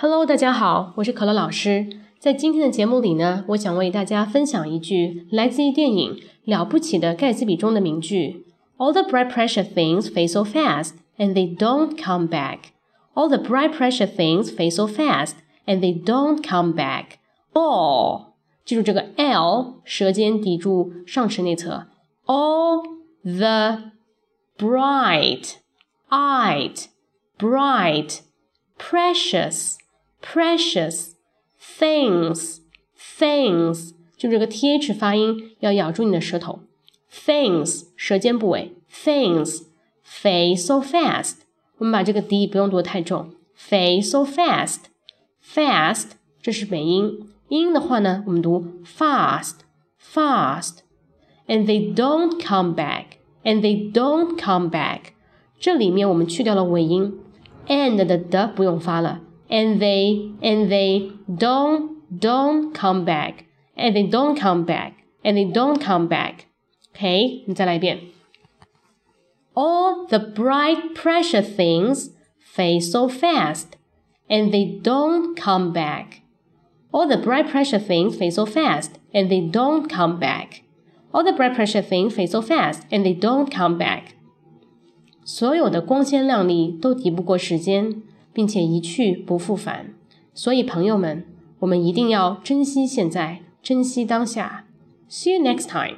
Hello，大家好，我是可乐老师。在今天的节目里呢，我想为大家分享一句来自于电影《了不起的盖茨比》中的名句：All the bright pressure things fade so fast, and they don't come back. All the bright pressure things fade so fast, and they don't come back. All，记住这个 l，舌尖抵住上齿内侧。All the bright, eyed, bright, precious, ” precious things, things，就这个 th 发音要咬住你的舌头。Things 舌尖部位，things fade so fast。我们把这个 d 不用读太重，fade so fast。fast 这是美音，音的话呢，我们读 fast fast。And they don't come back and they don't come back。这里面我们去掉了尾音，and 的的不用发了 ，and they and they don't don't come back and they don't come back and they don't come back。OK，你再来一遍。All the bright pressure things fade so fast and they don't come back. All the bright pressure things fade so fast and they don't come back. All the bright pressure things fade so fast and they don't come back. 所有的光鲜亮丽都抵不过时间， 并且一去不复返。所以，朋友们，我们一定要珍惜现在，珍惜当下。See you next time.